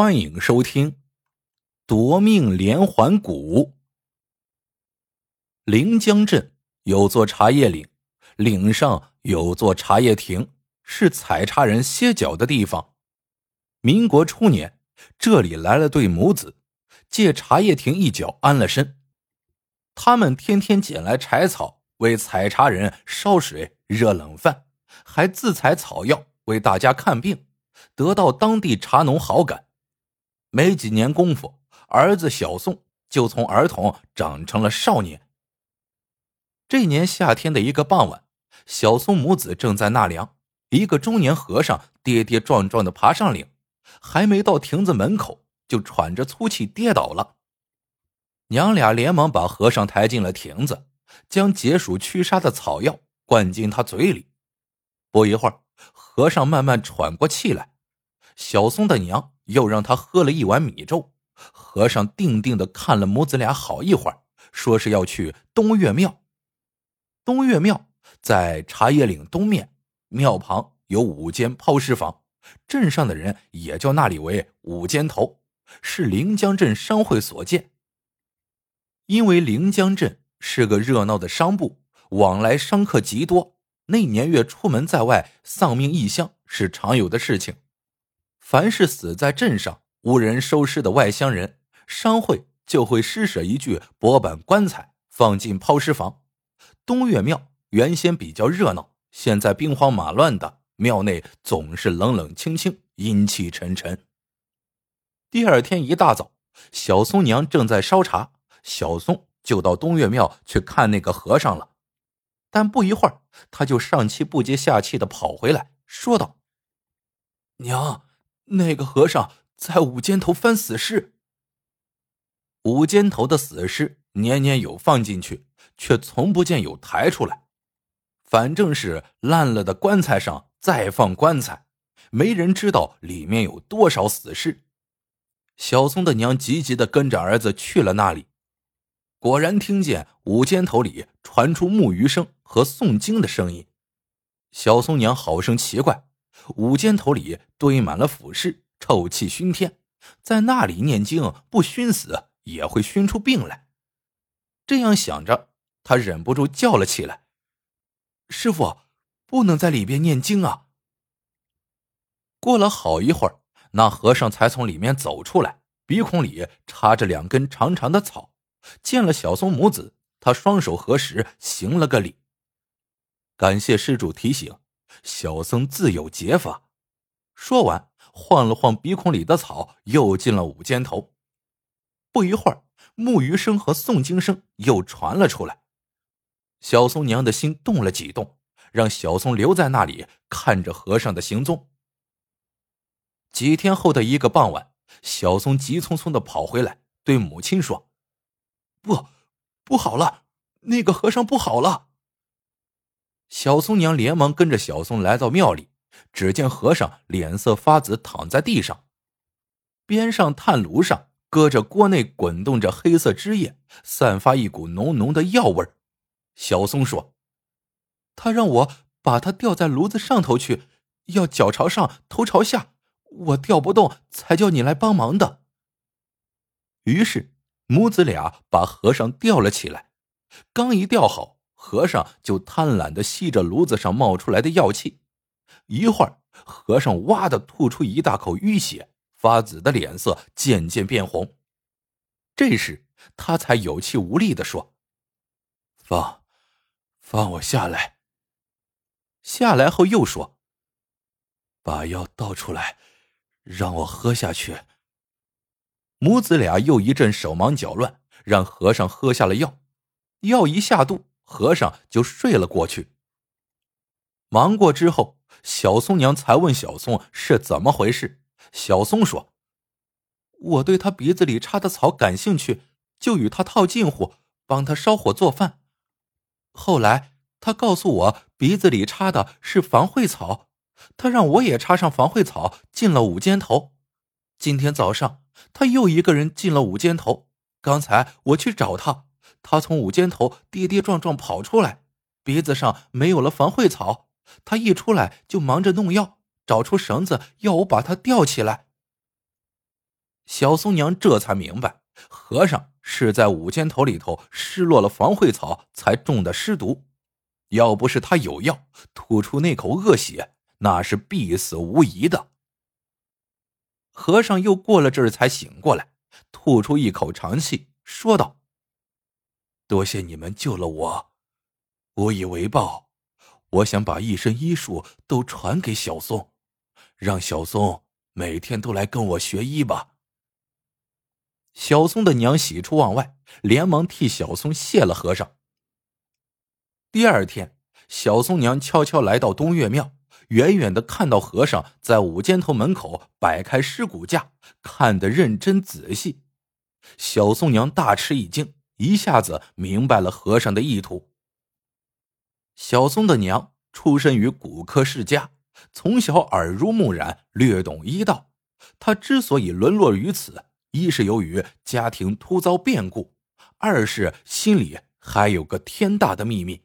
欢迎收听《夺命连环蛊》。临江镇有座茶叶岭，岭上有座茶叶亭，是采茶人歇脚的地方。民国初年，这里来了对母子，借茶叶亭一角安了身。他们天天捡来柴草，为采茶人烧水、热冷饭，还自采草药为大家看病，得到当地茶农好感。没几年功夫，儿子小宋就从儿童长成了少年。这年夏天的一个傍晚，小宋母子正在纳凉，一个中年和尚跌跌撞撞的爬上岭，还没到亭子门口，就喘着粗气跌倒了。娘俩连忙把和尚抬进了亭子，将解暑驱杀的草药灌进他嘴里。不一会儿，和尚慢慢喘过气来。小松的娘又让他喝了一碗米粥。和尚定定的看了母子俩好一会儿，说是要去东岳庙。东岳庙在茶叶岭东面，庙旁有五间抛尸房，镇上的人也叫那里为五间头，是临江镇商会所建。因为临江镇是个热闹的商埠，往来商客极多，那年月出门在外，丧命异乡是常有的事情。凡是死在镇上无人收尸的外乡人，商会就会施舍一具薄板棺材放进抛尸房。东岳庙原先比较热闹，现在兵荒马乱的，庙内总是冷冷清清、阴气沉沉。第二天一大早，小松娘正在烧茶，小松就到东岳庙去看那个和尚了。但不一会儿，他就上气不接下气的跑回来，说道：“娘。”那个和尚在五间头翻死尸，五间头的死尸年年有放进去，却从不见有抬出来。反正是烂了的棺材上再放棺材，没人知道里面有多少死尸。小松的娘急急的跟着儿子去了那里，果然听见五间头里传出木鱼声和诵经的声音。小松娘好生奇怪。五间头里堆满了腐尸，臭气熏天，在那里念经不熏死也会熏出病来。这样想着，他忍不住叫了起来：“师傅，不能在里边念经啊！”过了好一会儿，那和尚才从里面走出来，鼻孔里插着两根长长的草。见了小松母子，他双手合十，行了个礼，感谢施主提醒。小僧自有解法。说完，晃了晃鼻孔里的草，又进了五间头。不一会儿，木鱼声和诵经声又传了出来。小松娘的心动了几动，让小松留在那里看着和尚的行踪。几天后的一个傍晚，小松急匆匆的跑回来，对母亲说：“不，不好了，那个和尚不好了。”小松娘连忙跟着小松来到庙里，只见和尚脸色发紫，躺在地上，边上炭炉上搁着锅内滚动着黑色汁液，散发一股浓浓的药味小松说：“他让我把他吊在炉子上头去，要脚朝上，头朝下，我吊不动，才叫你来帮忙的。”于是母子俩把和尚吊了起来，刚一吊好。和尚就贪婪的吸着炉子上冒出来的药气，一会儿，和尚哇的吐出一大口淤血，发紫的脸色渐渐变红。这时，他才有气无力的说：“放，放我下来。”下来后又说：“把药倒出来，让我喝下去。”母子俩又一阵手忙脚乱，让和尚喝下了药，药一下肚。和尚就睡了过去。忙过之后，小松娘才问小松是怎么回事。小松说：“我对他鼻子里插的草感兴趣，就与他套近乎，帮他烧火做饭。后来他告诉我，鼻子里插的是防秽草，他让我也插上防秽草，进了五间头。今天早上他又一个人进了五间头，刚才我去找他。”他从五间头跌跌撞撞跑出来，鼻子上没有了防秽草。他一出来就忙着弄药，找出绳子要我把他吊起来。小松娘这才明白，和尚是在五间头里头失落了防秽草才中的尸毒。要不是他有药，吐出那口恶血，那是必死无疑的。和尚又过了阵儿才醒过来，吐出一口长气，说道：“多谢你们救了我，无以为报，我想把一身医术都传给小松，让小松每天都来跟我学医吧。”小松的娘喜出望外，连忙替小松谢了和尚。第二天，小松娘悄悄来到东岳庙，远远的看到和尚在五间头门口摆开尸骨架，看得认真仔细。小松娘大吃一惊，一下子明白了和尚的意图。小松的娘出身于骨科世家，从小耳濡目染，略懂医道。她之所以沦落于此，一是由于家庭突遭变故，二是心里还有个天大的秘密。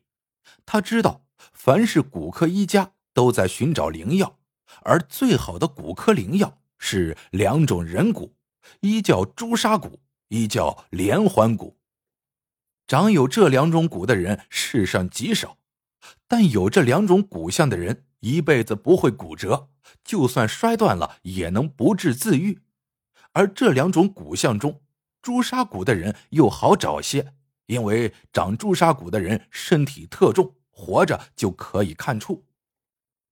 他知道，凡是骨科医家都在寻找灵药，而最好的骨科灵药是两种人骨，一叫朱砂骨，一叫连环骨。长有这两种骨的人世上极少，但有这两种骨相的人一辈子不会骨折，就算摔断了也能不治自愈。而这两种骨相中，朱砂骨的人又好找些，因为长朱砂骨的人身体特重，活着就可以看出。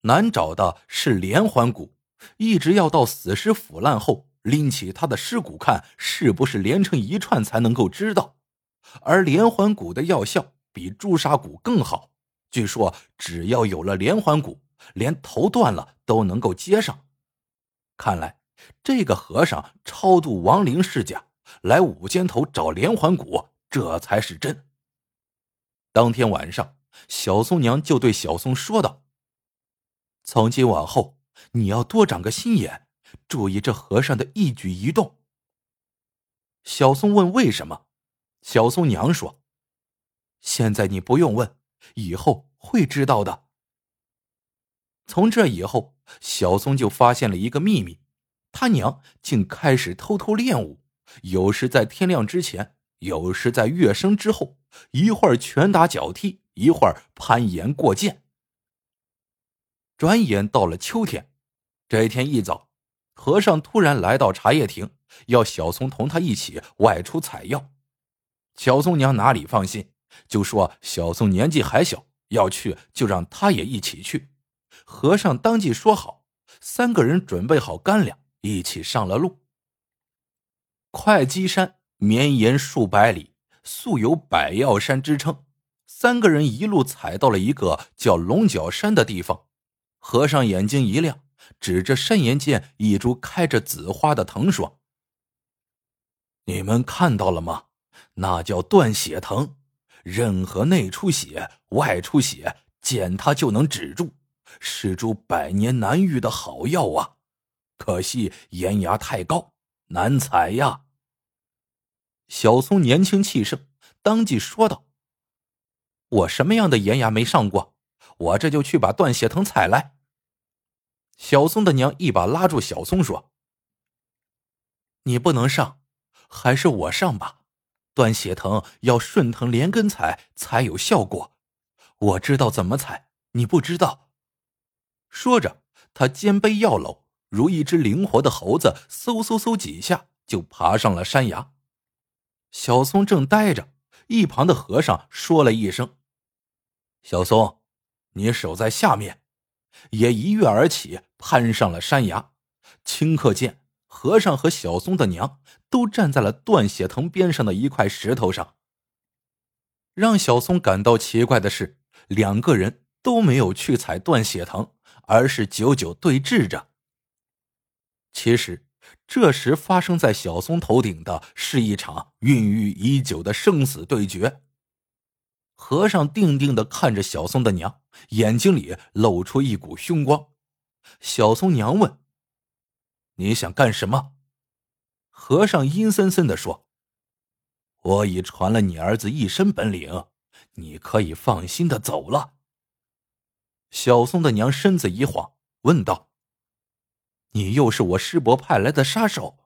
难找的是连环骨，一直要到死尸腐烂后拎起他的尸骨看是不是连成一串才能够知道。而连环骨的药效比朱砂骨更好，据说只要有了连环骨，连头断了都能够接上。看来。这个和尚超度亡灵是假，来五间头找连环骨，这才是真。当天晚上，小松娘就对小松说道：“从今往后，你要多长个心眼，注意这和尚的一举一动。”小松问：“为什么？”小松娘说：“现在你不用问，以后会知道的。”从这以后，小松就发现了一个秘密。他娘竟开始偷偷练武，有时在天亮之前，有时在月升之后，一会儿拳打脚踢，一会儿攀岩过涧。转眼到了秋天，这天一早，和尚突然来到茶叶亭，要小松同他一起外出采药。小松娘哪里放心，就说小松年纪还小，要去就让他也一起去。和尚当即说好，三个人准备好干粮。一起上了路。会稽山绵延数百里，素有百药山之称。三个人一路踩到了一个叫龙角山的地方。和尚眼睛一亮，指着山岩间一株开着紫花的藤说：“你们看到了吗？那叫断血藤，任何内出血、外出血，见它就能止住，是株百年难遇的好药啊！”可惜岩崖太高，难采呀。小松年轻气盛，当即说道：“我什么样的岩崖没上过？我这就去把断血藤采来。”小松的娘一把拉住小松说：“你不能上，还是我上吧。断血藤要顺藤连根采才有效果，我知道怎么采，你不知道。”说着，他肩背药篓。如一只灵活的猴子，嗖嗖嗖几下就爬上了山崖。小松正呆着，一旁的和尚说了一声：“小松，你守在下面。”也一跃而起，攀上了山崖。顷刻间，和尚和小松的娘都站在了断血藤边上的一块石头上。让小松感到奇怪的是，两个人都没有去踩断血藤，而是久久对峙着。其实，这时发生在小松头顶的是一场孕育已久的生死对决。和尚定定的看着小松的娘，眼睛里露出一股凶光。小松娘问：“你想干什么？”和尚阴森森的说：“我已传了你儿子一身本领，你可以放心的走了。”小松的娘身子一晃，问道。你又是我师伯派来的杀手。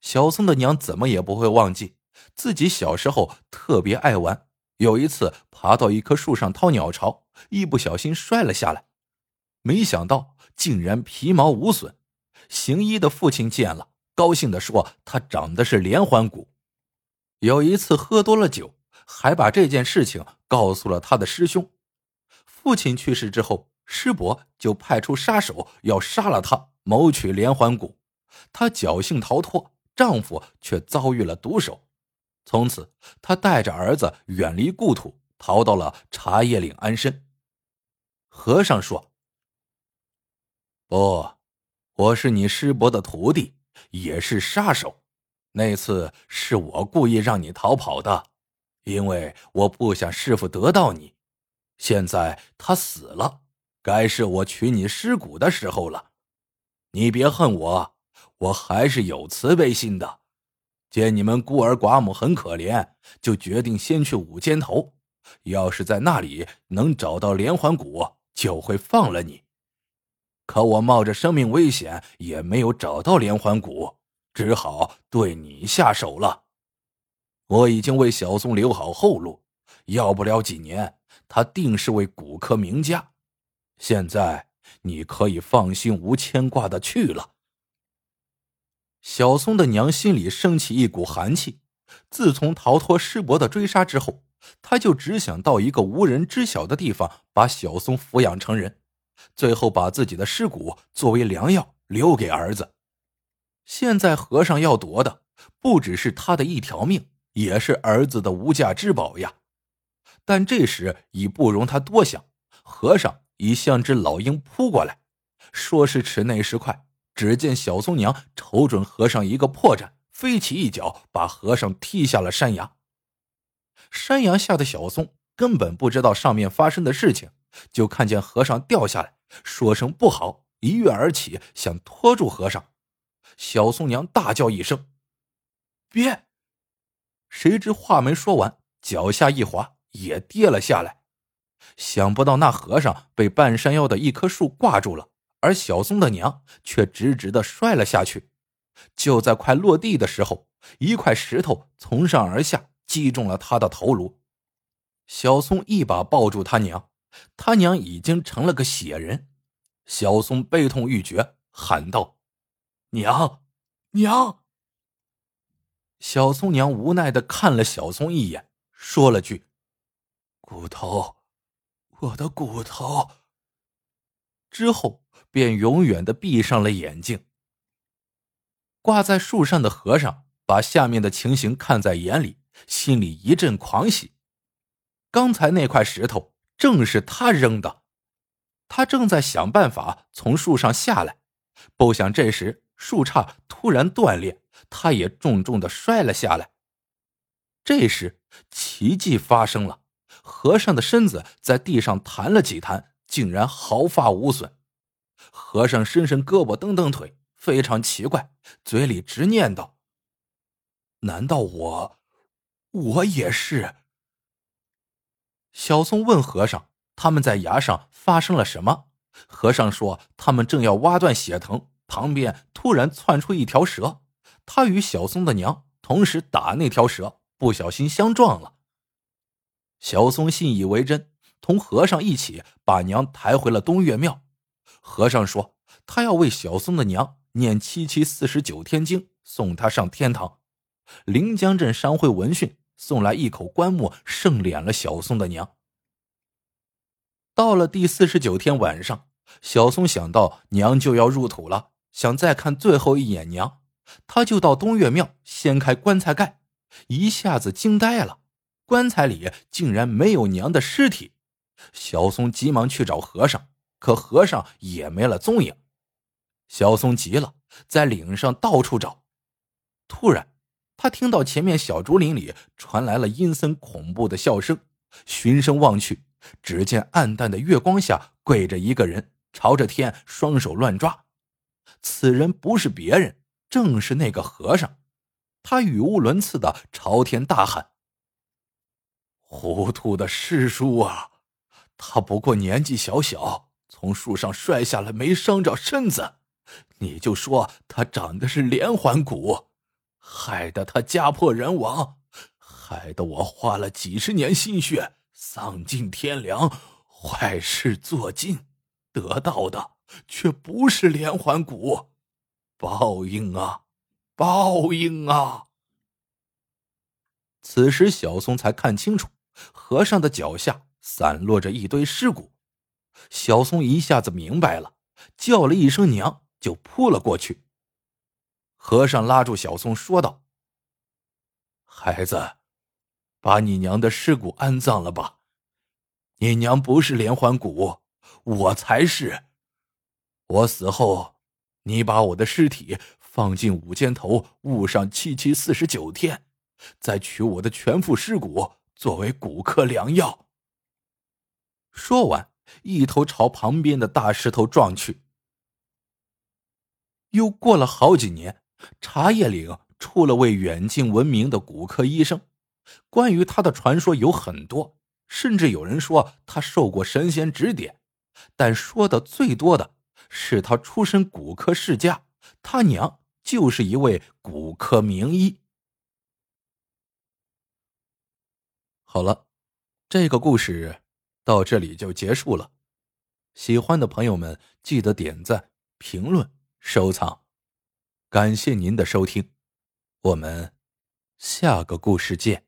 小松的娘怎么也不会忘记自己小时候特别爱玩，有一次爬到一棵树上掏鸟巢，一不小心摔了下来，没想到竟然皮毛无损。行医的父亲见了，高兴的说：“他长的是连环骨。”有一次喝多了酒，还把这件事情告诉了他的师兄。父亲去世之后，师伯就派出杀手要杀了他，谋取连环骨。他侥幸逃脱，丈夫却遭遇了毒手。从此，他带着儿子远离故土，逃到了茶叶岭安身。和尚说：“不，我是你师伯的徒弟，也是杀手。那次是我故意让你逃跑的，因为我不想师傅得到你。现在他死了，该是我取你尸骨的时候了。你别恨我。”我还是有慈悲心的，见你们孤儿寡母很可怜，就决定先去五间头。要是在那里能找到连环骨，就会放了你。可我冒着生命危险也没有找到连环骨，只好对你下手了。我已经为小松留好后路，要不了几年，他定是位骨科名家。现在你可以放心无牵挂的去了。小松的娘心里升起一股寒气。自从逃脱师伯的追杀之后，她就只想到一个无人知晓的地方，把小松抚养成人，最后把自己的尸骨作为良药留给儿子。现在和尚要夺的不只是他的一条命，也是儿子的无价之宝呀！但这时已不容他多想，和尚已像只老鹰扑过来，说时迟，那时快。只见小松娘瞅准和尚一个破绽，飞起一脚把和尚踢下了山崖。山崖下的小松根本不知道上面发生的事情，就看见和尚掉下来，说声不好，一跃而起，想拖住和尚。小松娘大叫一声：“别！”谁知话没说完，脚下一滑，也跌了下来。想不到那和尚被半山腰的一棵树挂住了。而小松的娘却直直的摔了下去，就在快落地的时候，一块石头从上而下击中了他的头颅。小松一把抱住他娘，他娘已经成了个血人。小松悲痛欲绝，喊道：“娘，娘！”小松娘无奈的看了小松一眼，说了句：“骨头，我的骨头。”之后。便永远的闭上了眼睛。挂在树上的和尚把下面的情形看在眼里，心里一阵狂喜。刚才那块石头正是他扔的，他正在想办法从树上下来，不想这时树杈突然断裂，他也重重的摔了下来。这时奇迹发生了，和尚的身子在地上弹了几弹，竟然毫发无损。和尚伸伸胳膊，蹬蹬腿，非常奇怪，嘴里直念叨：“难道我，我也是？”小松问和尚：“他们在崖上发生了什么？”和尚说：“他们正要挖断血藤，旁边突然窜出一条蛇，他与小松的娘同时打那条蛇，不小心相撞了。”小松信以为真，同和尚一起把娘抬回了东岳庙。和尚说：“他要为小松的娘念七七四十九天经，送他上天堂。”临江镇商会闻讯，送来一口棺木，盛敛了小松的娘。到了第四十九天晚上，小松想到娘就要入土了，想再看最后一眼娘，他就到东岳庙掀开棺材盖，一下子惊呆了，棺材里竟然没有娘的尸体。小松急忙去找和尚。可和尚也没了踪影，小松急了，在岭上到处找。突然，他听到前面小竹林里传来了阴森恐怖的笑声。循声望去，只见暗淡的月光下跪着一个人，朝着天双手乱抓。此人不是别人，正是那个和尚。他语无伦次的朝天大喊：“糊涂的师叔啊！他不过年纪小小。”从树上摔下来，没伤着身子，你就说他长的是连环骨，害得他家破人亡，害得我花了几十年心血，丧尽天良，坏事做尽，得到的却不是连环骨，报应啊，报应啊！此时，小松才看清楚，和尚的脚下散落着一堆尸骨。小松一下子明白了，叫了一声“娘”，就扑了过去。和尚拉住小松，说道：“孩子，把你娘的尸骨安葬了吧。你娘不是连环骨，我才是。我死后，你把我的尸体放进五间头，捂上七七四十九天，再取我的全副尸骨作为骨科良药。”说完，一头朝旁边的大石头撞去。又过了好几年。茶叶岭出了位远近闻名的骨科医生，关于他的传说有很多，甚至有人说他受过神仙指点，但说的最多的是他出身骨科世家，他娘就是一位骨科名医。好了，这个故事到这里就结束了，喜欢的朋友们记得点赞、评论、收藏。感谢您的收听，我们下个故事见。